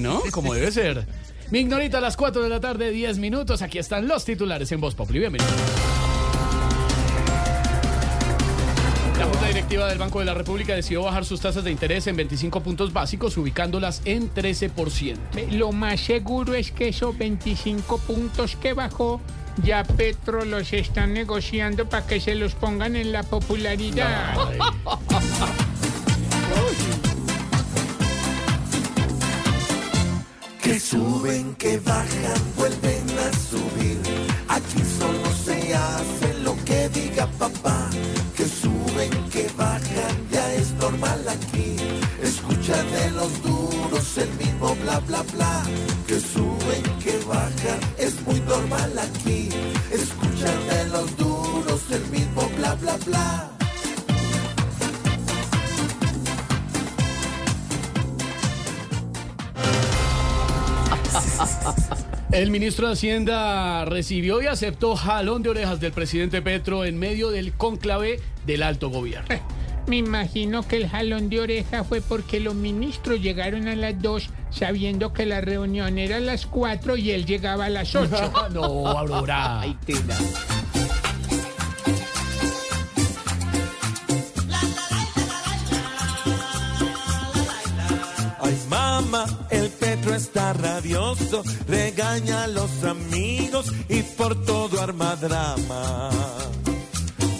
¿No? Como debe ser. Mi ignorita a las 4 de la tarde, 10 minutos. Aquí están los titulares en Voz Populi. Bienvenidos. La Junta Directiva del Banco de la República decidió bajar sus tasas de interés en 25 puntos básicos, ubicándolas en 13%. Lo más seguro es que esos 25 puntos que bajó, ya Petro los están negociando para que se los pongan en la popularidad. Ay. Que suben, que bajan, vuelven a subir. Aquí solo se hace lo que diga papá. Que suben, que bajan, ya es normal aquí. Escucha de los duros el mismo bla bla bla. Que suben, que bajan, es muy normal aquí. Escucha de los duros el mismo bla bla bla. El ministro de Hacienda recibió y aceptó jalón de orejas del presidente Petro en medio del cónclave del alto gobierno. Me imagino que el jalón de oreja fue porque los ministros llegaron a las 2 sabiendo que la reunión era a las 4 y él llegaba a las 8. no, Aurora. Ay, mamá, el Petro está rabioso, regaña a los amigos y por todo arma drama.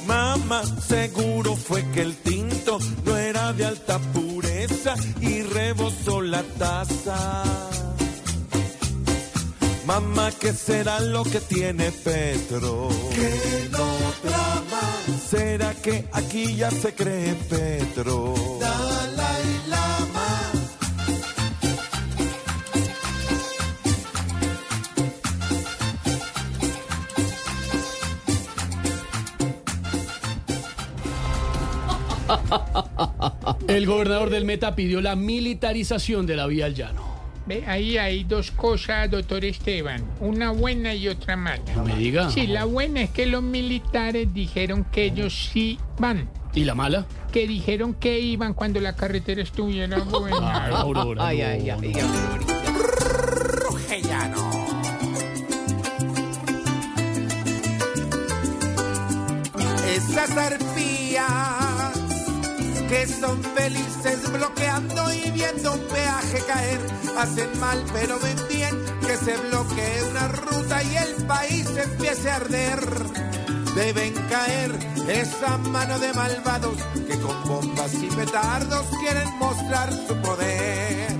Mamá, seguro fue que el tinto no era de alta pureza y rebosó la taza. Mamá, ¿qué será lo que tiene Petro? Que no trama. ¿Será que aquí ya se cree Petro? El gobernador del Meta pidió la militarización de la vía al llano. Ve, ahí hay dos cosas, doctor Esteban, una buena y otra mala. No me diga. Sí, la buena es que los militares dijeron que ellos sí van, ¿Y la mala? que dijeron que iban cuando la carretera estuviera buena. Ay, Aurora. Ay, no, ay, ay, no. Esas arpías que son felices bloqueando y viendo un peaje caer, hacen mal pero ven bien que se bloquee una ruta y el país empiece a arder. Deben caer esa mano de malvados que con bombas y petardos quieren mostrar su poder.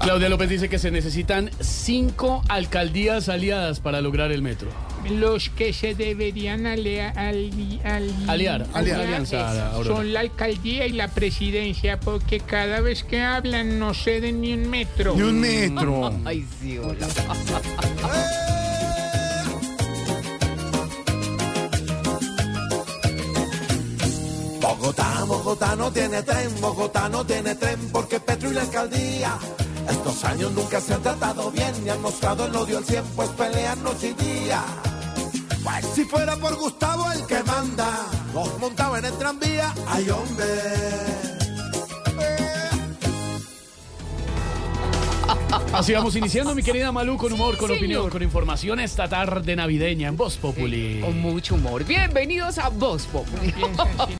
Claudia López dice que se necesitan cinco alcaldías aliadas para lograr el metro. Los que se deberían alea- ali- ali- Aliar, aliar alianza, son la alcaldía y la presidencia, porque cada vez que hablan no ceden ni un metro. Ni un metro. Ay, sí, hola. Bogotá, Bogotá no tiene tren, Bogotá no tiene tren porque Petro y la alcaldía estos años nunca se han tratado bien ni han mostrado el odio al cien, pues pelean noche y día. Pues si fuera por Gustavo el que manda, los montaba en el tranvía, ay hombre. Así vamos iniciando, mi querida Malú, con humor, con Señor. opinión, con información esta tarde navideña en Voz Populi. Con mucho humor. Bienvenidos a Voz Populi.